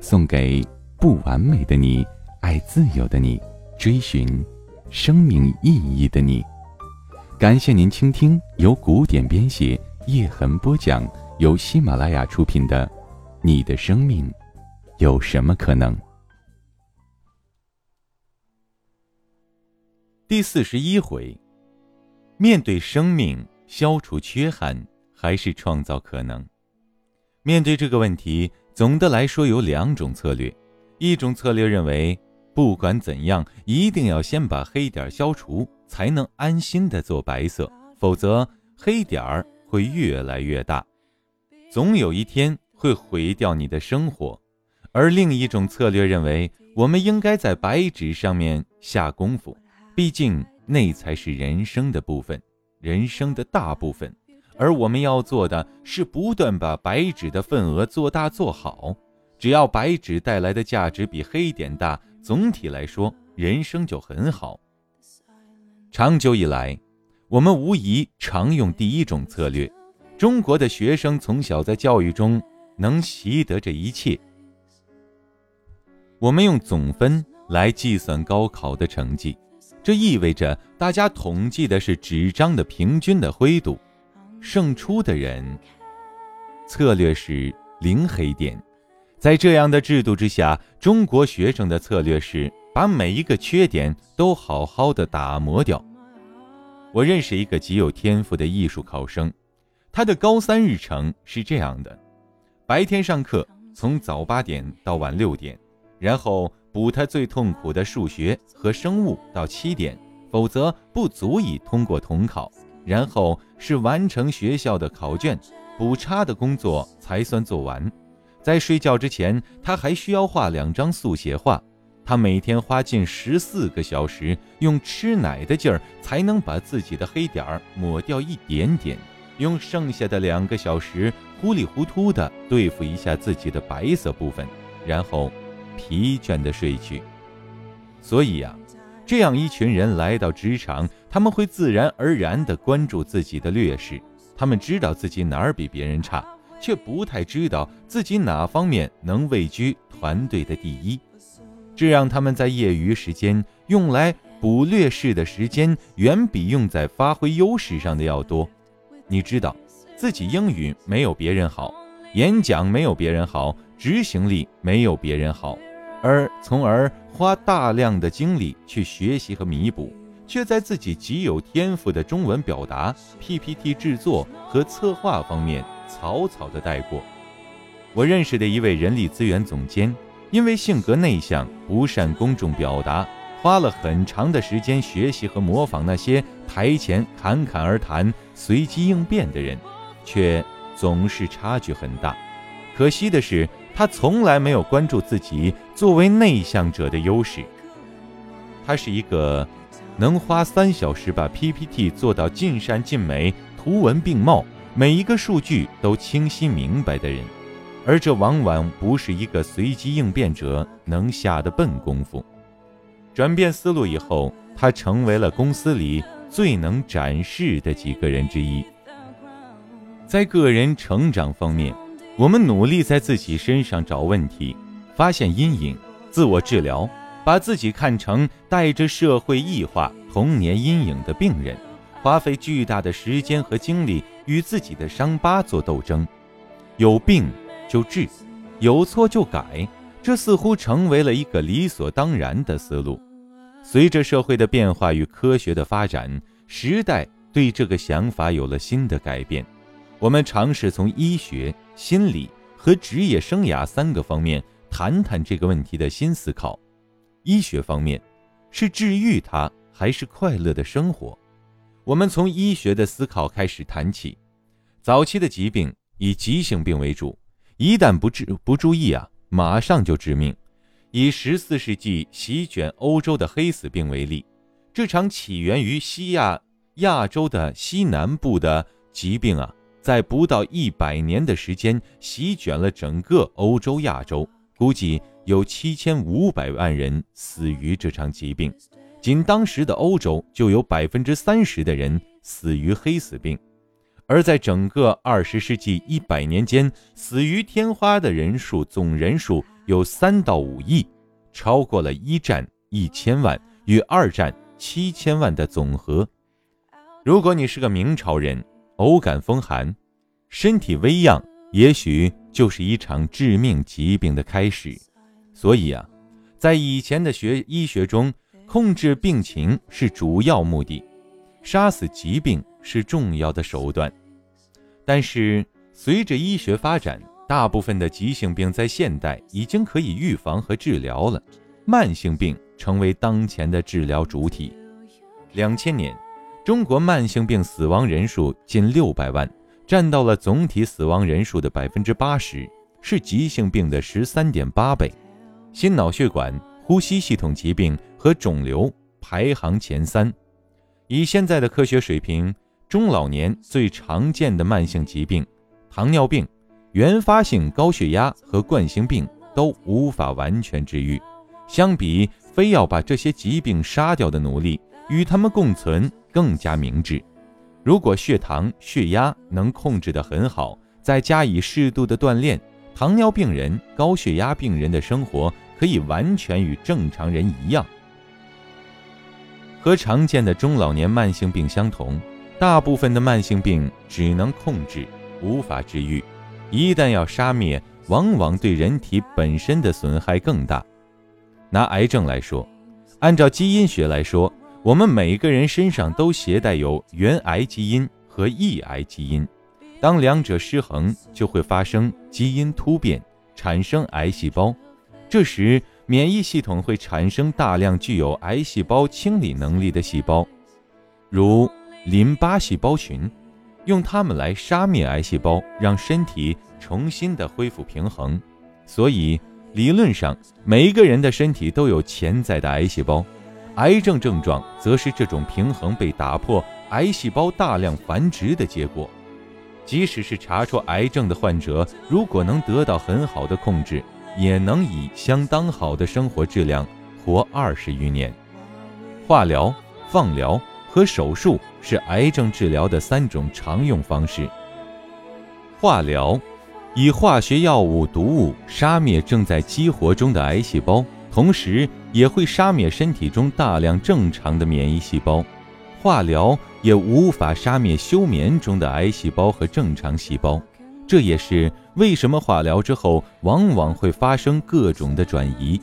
送给不完美的你，爱自由的你，追寻生命意义的你。感谢您倾听由古典编写、叶痕播讲、由喜马拉雅出品的《你的生命有什么可能》第四十一回：面对生命，消除缺憾还是创造可能？面对这个问题，总的来说有两种策略：一种策略认为，不管怎样，一定要先把黑点消除。才能安心的做白色，否则黑点儿会越来越大，总有一天会毁掉你的生活。而另一种策略认为，我们应该在白纸上面下功夫，毕竟那才是人生的部分，人生的大部分。而我们要做的是不断把白纸的份额做大做好。只要白纸带来的价值比黑点大，总体来说，人生就很好。长久以来，我们无疑常用第一种策略。中国的学生从小在教育中能习得这一切。我们用总分来计算高考的成绩，这意味着大家统计的是纸张的平均的灰度。胜出的人，策略是零黑点。在这样的制度之下，中国学生的策略是。把每一个缺点都好好的打磨掉。我认识一个极有天赋的艺术考生，他的高三日程是这样的：白天上课，从早八点到晚六点，然后补他最痛苦的数学和生物到七点，否则不足以通过统考。然后是完成学校的考卷，补差的工作才算做完。在睡觉之前，他还需要画两张速写画。他每天花近十四个小时，用吃奶的劲儿才能把自己的黑点儿抹掉一点点，用剩下的两个小时糊里糊涂地对付一下自己的白色部分，然后疲倦地睡去。所以呀，这样一群人来到职场，他们会自然而然地关注自己的劣势，他们知道自己哪儿比别人差，却不太知道自己哪方面能位居团队的第一。这让他们在业余时间用来补劣势的时间，远比用在发挥优势上的要多。你知道，自己英语没有别人好，演讲没有别人好，执行力没有别人好，而从而花大量的精力去学习和弥补，却在自己极有天赋的中文表达、PPT 制作和策划方面草草的带过。我认识的一位人力资源总监。因为性格内向，不善公众表达，花了很长的时间学习和模仿那些台前侃侃而谈、随机应变的人，却总是差距很大。可惜的是，他从来没有关注自己作为内向者的优势。他是一个能花三小时把 PPT 做到尽善尽美、图文并茂、每一个数据都清晰明白的人。而这往往不是一个随机应变者能下的笨功夫。转变思路以后，他成为了公司里最能展示的几个人之一。在个人成长方面，我们努力在自己身上找问题，发现阴影，自我治疗，把自己看成带着社会异化、童年阴影的病人，花费巨大的时间和精力与自己的伤疤做斗争。有病。就治，有错就改，这似乎成为了一个理所当然的思路。随着社会的变化与科学的发展，时代对这个想法有了新的改变。我们尝试从医学、心理和职业生涯三个方面谈谈这个问题的新思考。医学方面，是治愈它还是快乐的生活？我们从医学的思考开始谈起。早期的疾病以急性病为主。一旦不治不注意啊，马上就致命。以十四世纪席卷欧洲的黑死病为例，这场起源于西亚亚洲的西南部的疾病啊，在不到一百年的时间席卷了整个欧洲亚洲，估计有七千五百万人死于这场疾病。仅当时的欧洲就有百分之三十的人死于黑死病，而在整个二十世纪一百年间，死于天花的人数总人数。有三到五亿，超过了一战一千万与二战七千万的总和。如果你是个明朝人，偶感风寒，身体微恙，也许就是一场致命疾病的开始。所以啊，在以前的学医学中，控制病情是主要目的，杀死疾病是重要的手段。但是随着医学发展，大部分的急性病在现代已经可以预防和治疗了，慢性病成为当前的治疗主体。两千年，中国慢性病死亡人数近六百万，占到了总体死亡人数的百分之八十，是急性病的十三点八倍。心脑血管、呼吸系统疾病和肿瘤排行前三。以现在的科学水平，中老年最常见的慢性疾病，糖尿病。原发性高血压和冠心病都无法完全治愈，相比非要把这些疾病杀掉的努力，与他们共存更加明智。如果血糖、血压能控制得很好，再加以适度的锻炼，糖尿病人、高血压病人的生活可以完全与正常人一样。和常见的中老年慢性病相同，大部分的慢性病只能控制，无法治愈。一旦要杀灭，往往对人体本身的损害更大。拿癌症来说，按照基因学来说，我们每个人身上都携带有原癌基因和抑癌基因。当两者失衡，就会发生基因突变，产生癌细胞。这时，免疫系统会产生大量具有癌细胞清理能力的细胞，如淋巴细胞群。用它们来杀灭癌细胞，让身体重新的恢复平衡。所以，理论上，每一个人的身体都有潜在的癌细胞。癌症症状则是这种平衡被打破，癌细胞大量繁殖的结果。即使是查出癌症的患者，如果能得到很好的控制，也能以相当好的生活质量活二十余年。化疗、放疗。和手术是癌症治疗的三种常用方式。化疗以化学药物毒物杀灭正在激活中的癌细胞，同时也会杀灭身体中大量正常的免疫细胞。化疗也无法杀灭休眠中的癌细胞和正常细胞，这也是为什么化疗之后往往会发生各种的转移，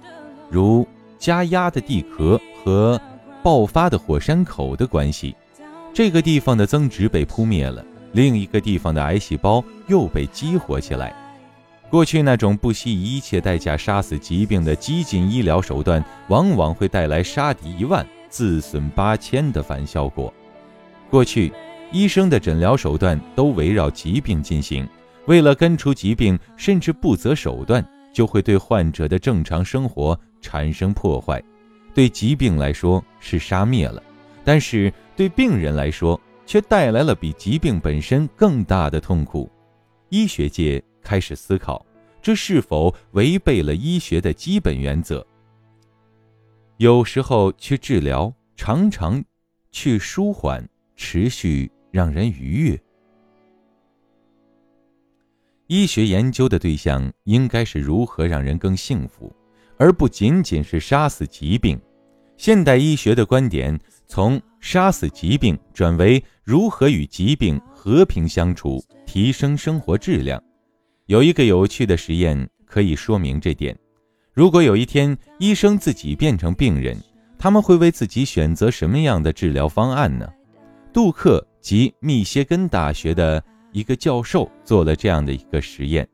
如加压的地壳和。爆发的火山口的关系，这个地方的增殖被扑灭了，另一个地方的癌细胞又被激活起来。过去那种不惜一切代价杀死疾病的激进医疗手段，往往会带来杀敌一万自损八千的反效果。过去，医生的诊疗手段都围绕疾病进行，为了根除疾病，甚至不择手段，就会对患者的正常生活产生破坏。对疾病来说是杀灭了，但是对病人来说却带来了比疾病本身更大的痛苦。医学界开始思考，这是否违背了医学的基本原则？有时候去治疗，常常去舒缓，持续让人愉悦。医学研究的对象应该是如何让人更幸福。而不仅仅是杀死疾病，现代医学的观点从杀死疾病转为如何与疾病和平相处，提升生活质量。有一个有趣的实验可以说明这点：如果有一天医生自己变成病人，他们会为自己选择什么样的治疗方案呢？杜克及密歇根大学的一个教授做了这样的一个实验。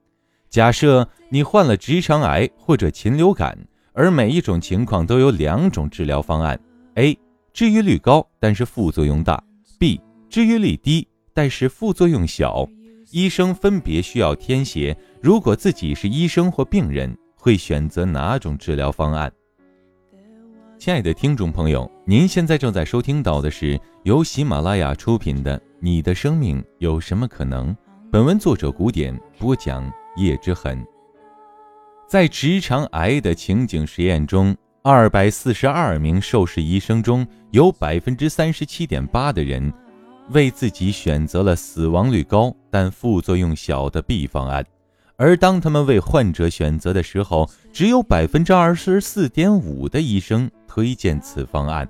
假设你患了直肠癌或者禽流感，而每一种情况都有两种治疗方案：A. 治愈率高，但是副作用大；B. 治愈率低，但是副作用小。医生分别需要填写，如果自己是医生或病人，会选择哪种治疗方案。亲爱的听众朋友，您现在正在收听到的是由喜马拉雅出品的《你的生命有什么可能》。本文作者古典播讲叶之痕。在直肠癌的情景实验中，二百四十二名受试医生中有百分之三十七点八的人为自己选择了死亡率高但副作用小的 B 方案，而当他们为患者选择的时候，只有百分之二十四点五的医生推荐此方案。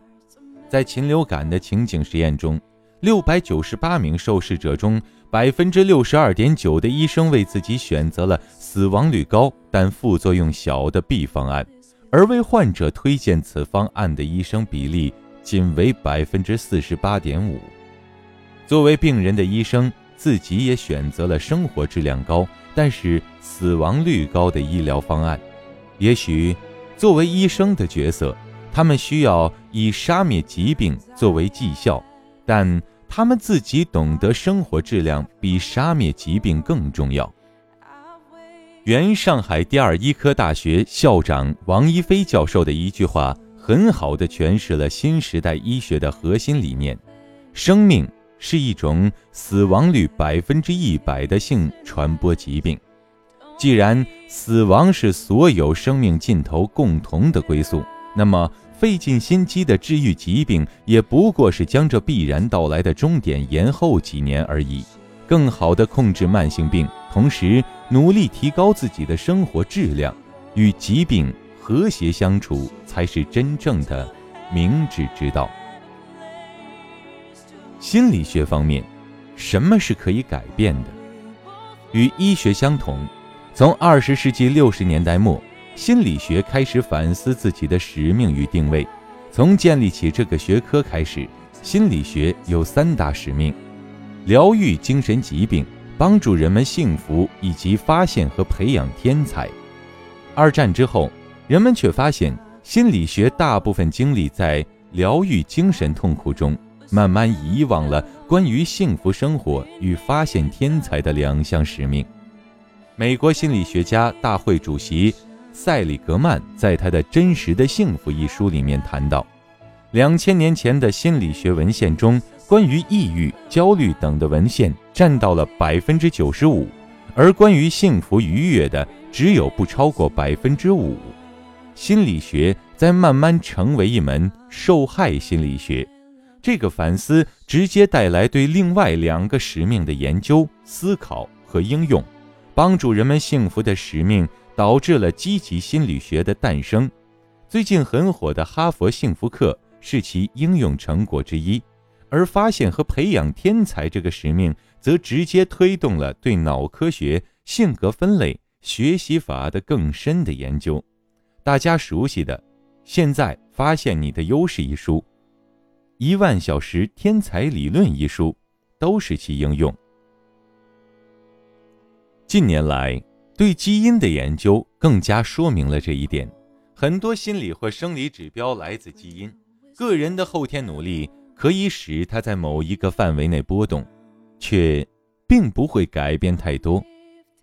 在禽流感的情景实验中，六百九十八名受试者中。百分之六十二点九的医生为自己选择了死亡率高但副作用小的 B 方案，而为患者推荐此方案的医生比例仅为百分之四十八点五。作为病人的医生，自己也选择了生活质量高但是死亡率高的医疗方案。也许，作为医生的角色，他们需要以杀灭疾病作为绩效，但。他们自己懂得生活质量比杀灭疾病更重要。原上海第二医科大学校长王一飞教授的一句话，很好的诠释了新时代医学的核心理念：生命是一种死亡率百分之一百的性传播疾病。既然死亡是所有生命尽头共同的归宿，那么。费尽心机的治愈疾病，也不过是将这必然到来的终点延后几年而已。更好的控制慢性病，同时努力提高自己的生活质量，与疾病和谐相处，才是真正的明智之道。心理学方面，什么是可以改变的？与医学相同，从二十世纪六十年代末。心理学开始反思自己的使命与定位。从建立起这个学科开始，心理学有三大使命：疗愈精神疾病、帮助人们幸福以及发现和培养天才。二战之后，人们却发现心理学大部分精力在疗愈精神痛苦中，慢慢遗忘了关于幸福生活与发现天才的两项使命。美国心理学家大会主席。塞里格曼在他的《真实的幸福》一书里面谈到，两千年前的心理学文献中，关于抑郁、焦虑等的文献占到了百分之九十五，而关于幸福愉悦的只有不超过百分之五。心理学在慢慢成为一门受害心理学。这个反思直接带来对另外两个使命的研究、思考和应用，帮助人们幸福的使命。导致了积极心理学的诞生。最近很火的哈佛幸福课是其应用成果之一，而发现和培养天才这个使命，则直接推动了对脑科学、性格分类、学习法的更深的研究。大家熟悉的《现在发现你的优势》一书，《一万小时天才理论》一书，都是其应用。近年来。对基因的研究更加说明了这一点。很多心理或生理指标来自基因，个人的后天努力可以使它在某一个范围内波动，却并不会改变太多。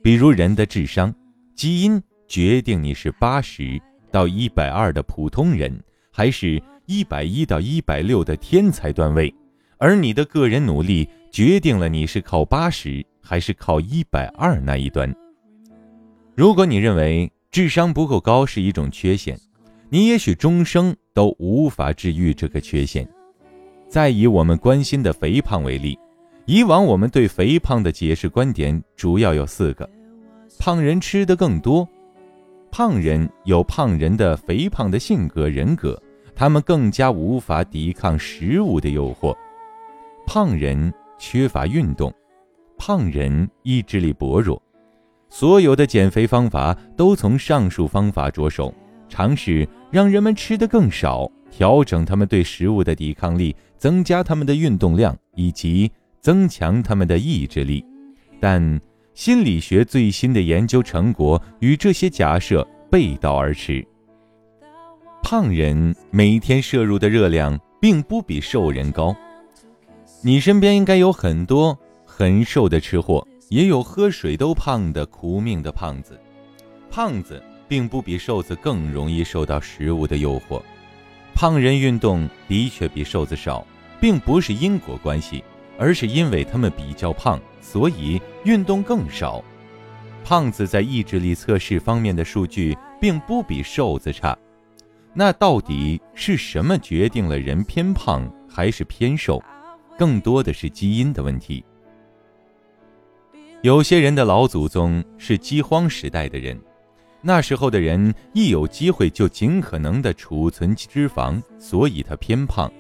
比如人的智商，基因决定你是八十到一百二的普通人，还是一百一到一百六的天才段位，而你的个人努力决定了你是靠八十还是靠一百二那一端。如果你认为智商不够高是一种缺陷，你也许终生都无法治愈这个缺陷。再以我们关心的肥胖为例，以往我们对肥胖的解释观点主要有四个：胖人吃的更多，胖人有胖人的肥胖的性格人格，他们更加无法抵抗食物的诱惑；胖人缺乏运动，胖人意志力薄弱。所有的减肥方法都从上述方法着手，尝试让人们吃得更少，调整他们对食物的抵抗力，增加他们的运动量，以及增强他们的意志力。但心理学最新的研究成果与这些假设背道而驰。胖人每天摄入的热量并不比瘦人高。你身边应该有很多很瘦的吃货。也有喝水都胖的苦命的胖子，胖子并不比瘦子更容易受到食物的诱惑。胖人运动的确比瘦子少，并不是因果关系，而是因为他们比较胖，所以运动更少。胖子在意志力测试方面的数据并不比瘦子差。那到底是什么决定了人偏胖还是偏瘦？更多的是基因的问题。有些人的老祖宗是饥荒时代的人，那时候的人一有机会就尽可能的储存脂肪，所以他偏胖。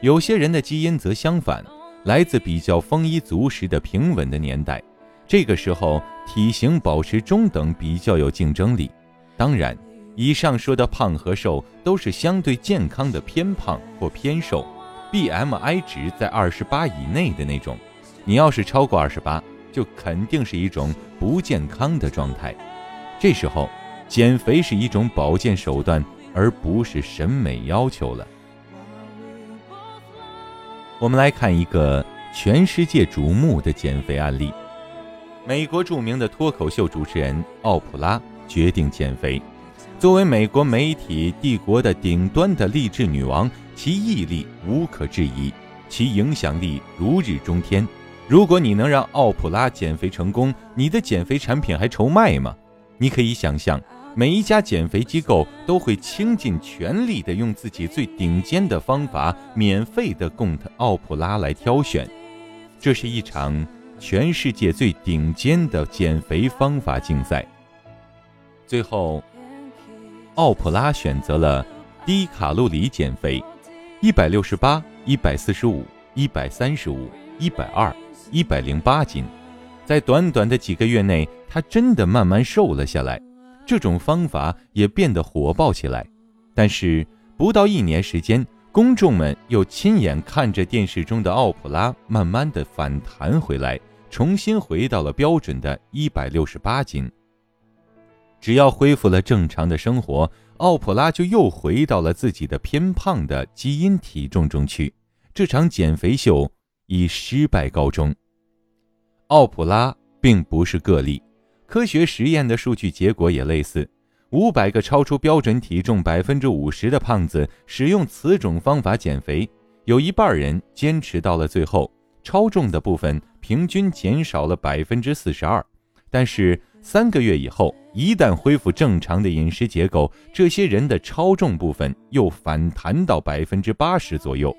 有些人的基因则相反，来自比较丰衣足食的平稳的年代，这个时候体型保持中等，比较有竞争力。当然，以上说的胖和瘦都是相对健康的偏胖或偏瘦，BMI 值在二十八以内的那种。你要是超过二十八。就肯定是一种不健康的状态。这时候，减肥是一种保健手段，而不是审美要求了。我们来看一个全世界瞩目的减肥案例：美国著名的脱口秀主持人奥普拉决定减肥。作为美国媒体帝国的顶端的励志女王，其毅力无可置疑，其影响力如日中天。如果你能让奥普拉减肥成功，你的减肥产品还愁卖吗？你可以想象，每一家减肥机构都会倾尽全力的用自己最顶尖的方法，免费的供奥普拉来挑选。这是一场全世界最顶尖的减肥方法竞赛。最后，奥普拉选择了低卡路里减肥，一百六十八、一百四十五、一百三十五、一百二。一百零八斤，在短短的几个月内，他真的慢慢瘦了下来。这种方法也变得火爆起来。但是不到一年时间，公众们又亲眼看着电视中的奥普拉慢慢的反弹回来，重新回到了标准的一百六十八斤。只要恢复了正常的生活，奥普拉就又回到了自己的偏胖的基因体重中去。这场减肥秀以失败告终。奥普拉并不是个例，科学实验的数据结果也类似。五百个超出标准体重百分之五十的胖子使用此种方法减肥，有一半人坚持到了最后，超重的部分平均减少了百分之四十二。但是三个月以后，一旦恢复正常的饮食结构，这些人的超重部分又反弹到百分之八十左右。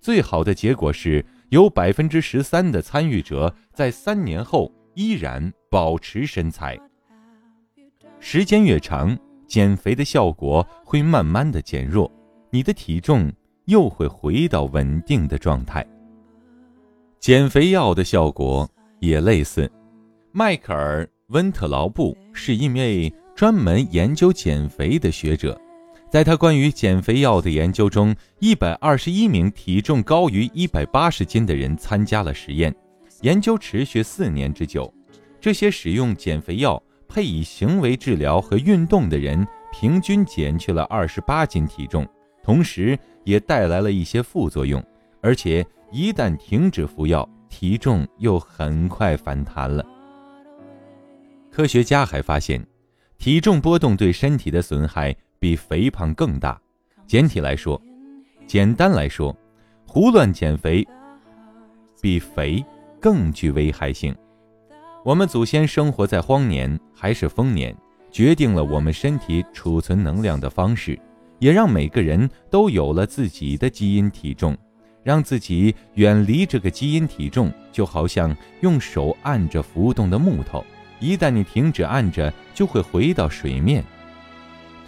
最好的结果是。有百分之十三的参与者在三年后依然保持身材。时间越长，减肥的效果会慢慢的减弱，你的体重又会回到稳定的状态。减肥药的效果也类似。迈克尔·温特劳布是一位专门研究减肥的学者。在他关于减肥药的研究中，一百二十一名体重高于一百八十斤的人参加了实验。研究持续四年之久。这些使用减肥药配以行为治疗和运动的人，平均减去了二十八斤体重，同时也带来了一些副作用。而且一旦停止服药，体重又很快反弹了。科学家还发现，体重波动对身体的损害。比肥胖更大。简体来说，简单来说，胡乱减肥比肥更具危害性。我们祖先生活在荒年还是丰年，决定了我们身体储存能量的方式，也让每个人都有了自己的基因体重。让自己远离这个基因体重，就好像用手按着浮动的木头，一旦你停止按着，就会回到水面。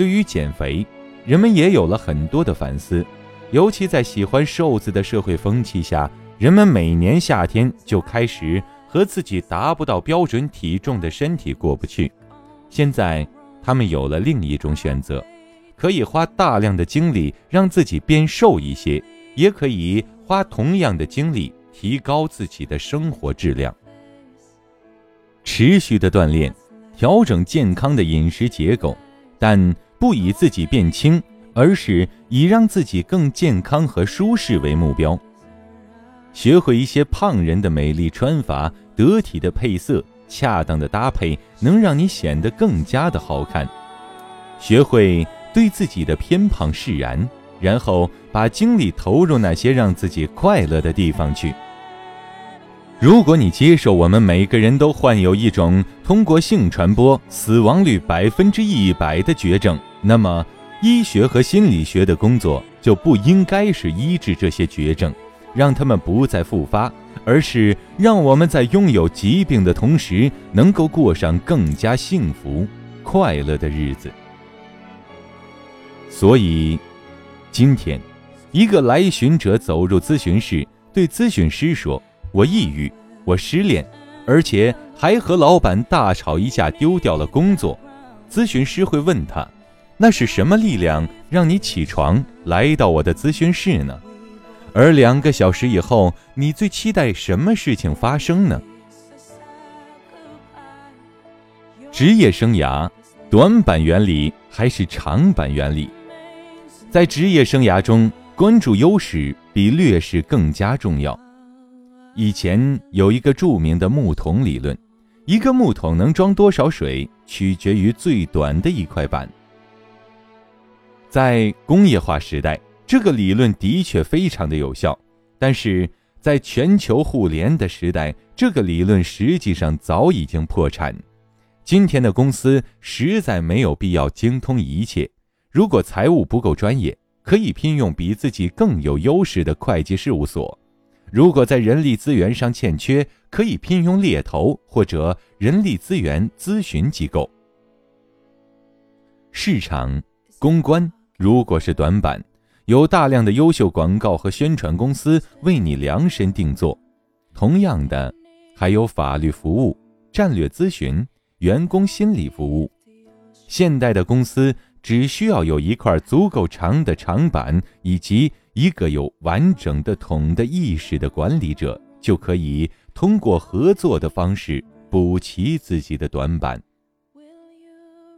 对于减肥，人们也有了很多的反思，尤其在喜欢瘦子的社会风气下，人们每年夏天就开始和自己达不到标准体重的身体过不去。现在，他们有了另一种选择，可以花大量的精力让自己变瘦一些，也可以花同样的精力提高自己的生活质量。持续的锻炼，调整健康的饮食结构，但。不以自己变轻，而是以让自己更健康和舒适为目标。学会一些胖人的美丽穿法，得体的配色，恰当的搭配，能让你显得更加的好看。学会对自己的偏旁释然，然后把精力投入那些让自己快乐的地方去。如果你接受我们每个人都患有一种通过性传播、死亡率百分之一百的绝症，那么医学和心理学的工作就不应该是医治这些绝症，让他们不再复发。而是让我们在拥有疾病的同时，能够过上更加幸福、快乐的日子。所以，今天，一个来寻者走入咨询室，对咨询师说：“我抑郁，我失恋，而且还和老板大吵一架，丢掉了工作。”咨询师会问他：“那是什么力量让你起床来到我的咨询室呢？”而两个小时以后，你最期待什么事情发生呢？职业生涯，短板原理还是长板原理？在职业生涯中，关注优势比劣势更加重要。以前有一个著名的木桶理论：一个木桶能装多少水，取决于最短的一块板。在工业化时代。这个理论的确非常的有效，但是在全球互联的时代，这个理论实际上早已经破产。今天的公司实在没有必要精通一切。如果财务不够专业，可以聘用比自己更有优势的会计事务所；如果在人力资源上欠缺，可以聘用猎头或者人力资源咨询机构。市场公关如果是短板。有大量的优秀广告和宣传公司为你量身定做，同样的，还有法律服务、战略咨询、员工心理服务。现代的公司只需要有一块足够长的长板，以及一个有完整的桶的意识的管理者，就可以通过合作的方式补齐自己的短板。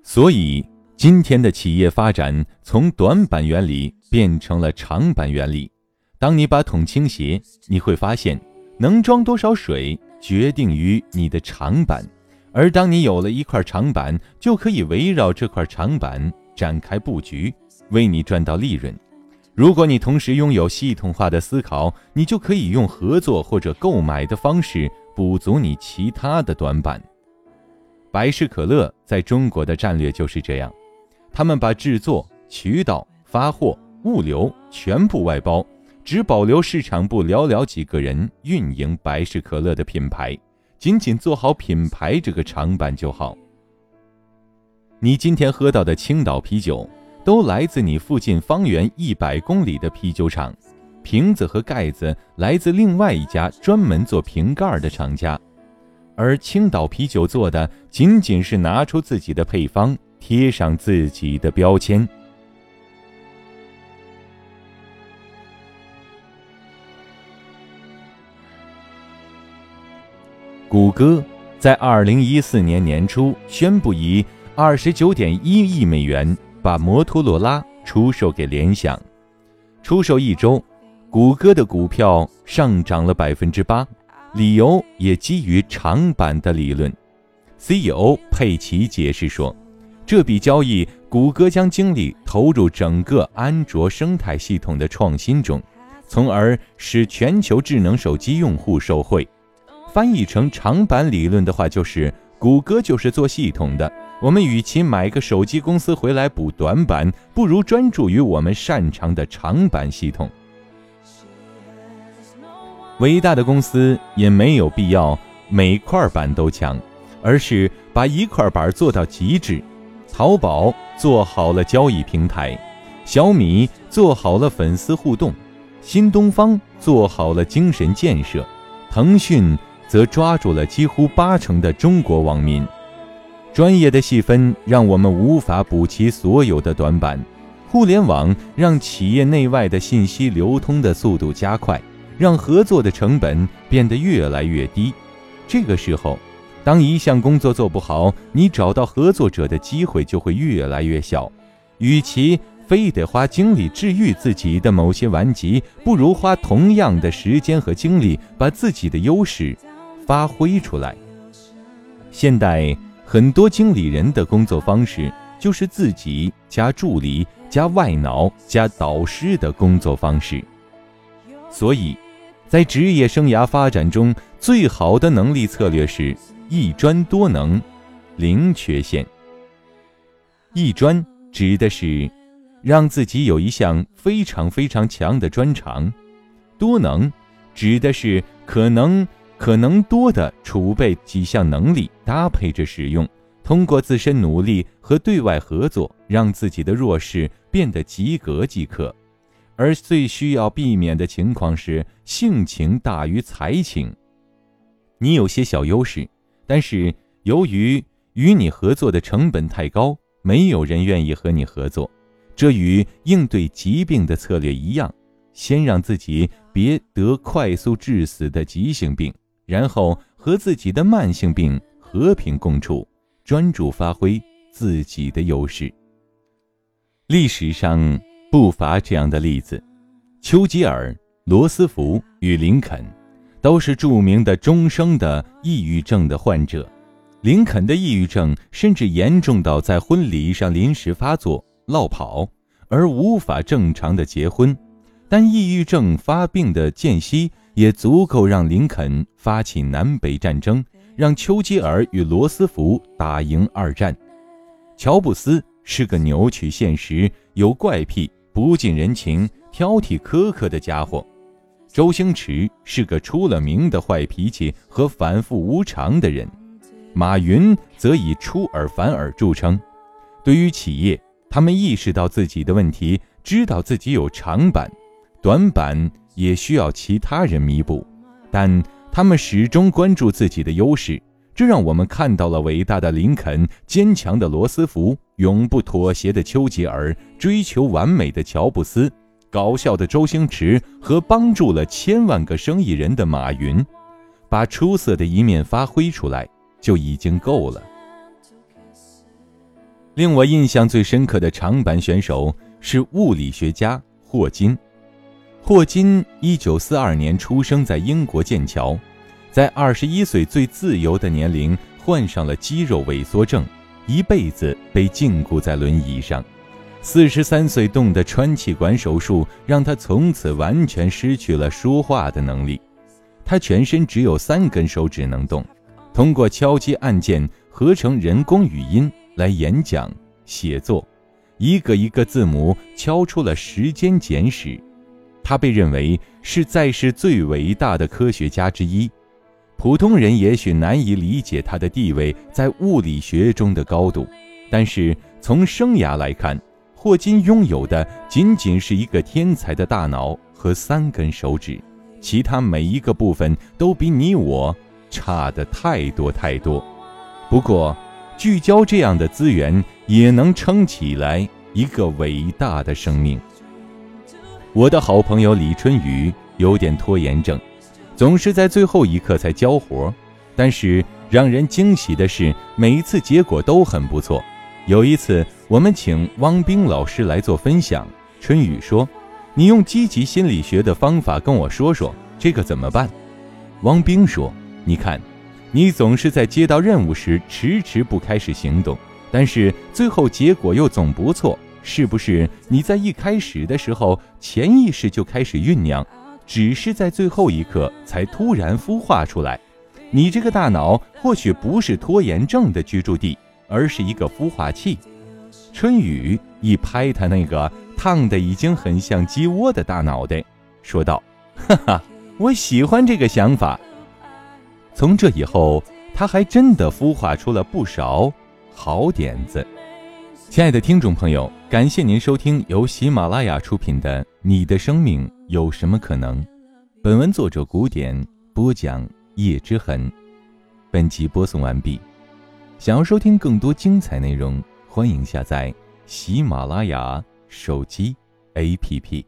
所以，今天的企业发展从短板原理。变成了长板原理。当你把桶倾斜，你会发现，能装多少水决定于你的长板。而当你有了一块长板，就可以围绕这块长板展开布局，为你赚到利润。如果你同时拥有系统化的思考，你就可以用合作或者购买的方式补足你其他的短板。百事可乐在中国的战略就是这样，他们把制作、渠道、发货。物流全部外包，只保留市场部寥寥几个人运营百事可乐的品牌，仅仅做好品牌这个长板就好。你今天喝到的青岛啤酒，都来自你附近方圆一百公里的啤酒厂，瓶子和盖子来自另外一家专门做瓶盖的厂家，而青岛啤酒做的仅仅是拿出自己的配方，贴上自己的标签。谷歌在二零一四年年初宣布以二十九点一亿美元把摩托罗拉出售给联想。出售一周，谷歌的股票上涨了百分之八，理由也基于长板的理论。CEO 佩奇解释说，这笔交易，谷歌将精力投入整个安卓生态系统的创新中，从而使全球智能手机用户受惠。翻译成长板理论的话，就是谷歌就是做系统的。我们与其买个手机公司回来补短板，不如专注于我们擅长的长板系统。伟大的公司也没有必要每块板都强，而是把一块板做到极致。淘宝做好了交易平台，小米做好了粉丝互动，新东方做好了精神建设，腾讯。则抓住了几乎八成的中国网民，专业的细分让我们无法补齐所有的短板。互联网让企业内外的信息流通的速度加快，让合作的成本变得越来越低。这个时候，当一项工作做不好，你找到合作者的机会就会越来越小。与其非得花精力治愈自己的某些顽疾，不如花同样的时间和精力把自己的优势。发挥出来。现代很多经理人的工作方式就是自己加助理加外脑加导师的工作方式。所以，在职业生涯发展中，最好的能力策略是一专多能，零缺陷。一专指的是让自己有一项非常非常强的专长，多能指的是可能可能多的储备几项能力搭配着使用，通过自身努力和对外合作，让自己的弱势变得及格即可。而最需要避免的情况是性情大于才情。你有些小优势，但是由于与你合作的成本太高，没有人愿意和你合作。这与应对疾病的策略一样，先让自己别得快速致死的急性病，然后和自己的慢性病和平共处，专注发挥自己的优势。历史上。不乏这样的例子，丘吉尔、罗斯福与林肯，都是著名的终生的抑郁症的患者。林肯的抑郁症甚至严重到在婚礼上临时发作、落跑，而无法正常的结婚。但抑郁症发病的间隙也足够让林肯发起南北战争，让丘吉尔与罗斯福打赢二战。乔布斯是个扭曲现实、有怪癖。不近人情、挑剔苛刻的家伙，周星驰是个出了名的坏脾气和反复无常的人，马云则以出尔反尔著称。对于企业，他们意识到自己的问题，知道自己有长板、短板，也需要其他人弥补，但他们始终关注自己的优势。这让我们看到了伟大的林肯、坚强的罗斯福、永不妥协的丘吉尔、追求完美的乔布斯、搞笑的周星驰和帮助了千万个生意人的马云。把出色的一面发挥出来就已经够了。令我印象最深刻的长板选手是物理学家霍金。霍金一九四二年出生在英国剑桥。在二十一岁最自由的年龄，患上了肌肉萎缩症，一辈子被禁锢在轮椅上。四十三岁动的穿气管手术，让他从此完全失去了说话的能力。他全身只有三根手指能动，通过敲击按键合成人工语音来演讲、写作，一个一个字母敲出了时间简史。他被认为是在世最伟大的科学家之一。普通人也许难以理解他的地位在物理学中的高度，但是从生涯来看，霍金拥有的仅仅是一个天才的大脑和三根手指，其他每一个部分都比你我差的太多太多。不过，聚焦这样的资源，也能撑起来一个伟大的生命。我的好朋友李春雨有点拖延症。总是在最后一刻才交活，但是让人惊喜的是，每一次结果都很不错。有一次，我们请汪冰老师来做分享，春雨说：“你用积极心理学的方法跟我说说，这个怎么办？”汪冰说：“你看，你总是在接到任务时迟迟不开始行动，但是最后结果又总不错，是不是你在一开始的时候潜意识就开始酝酿？”只是在最后一刻才突然孵化出来，你这个大脑或许不是拖延症的居住地，而是一个孵化器。春雨一拍他那个烫的已经很像鸡窝的大脑袋，说道：“哈哈，我喜欢这个想法。”从这以后，他还真的孵化出了不少好点子。亲爱的听众朋友，感谢您收听由喜马拉雅出品的《你的生命有什么可能》。本文作者古典播讲叶之痕。本集播送完毕。想要收听更多精彩内容，欢迎下载喜马拉雅手机 APP。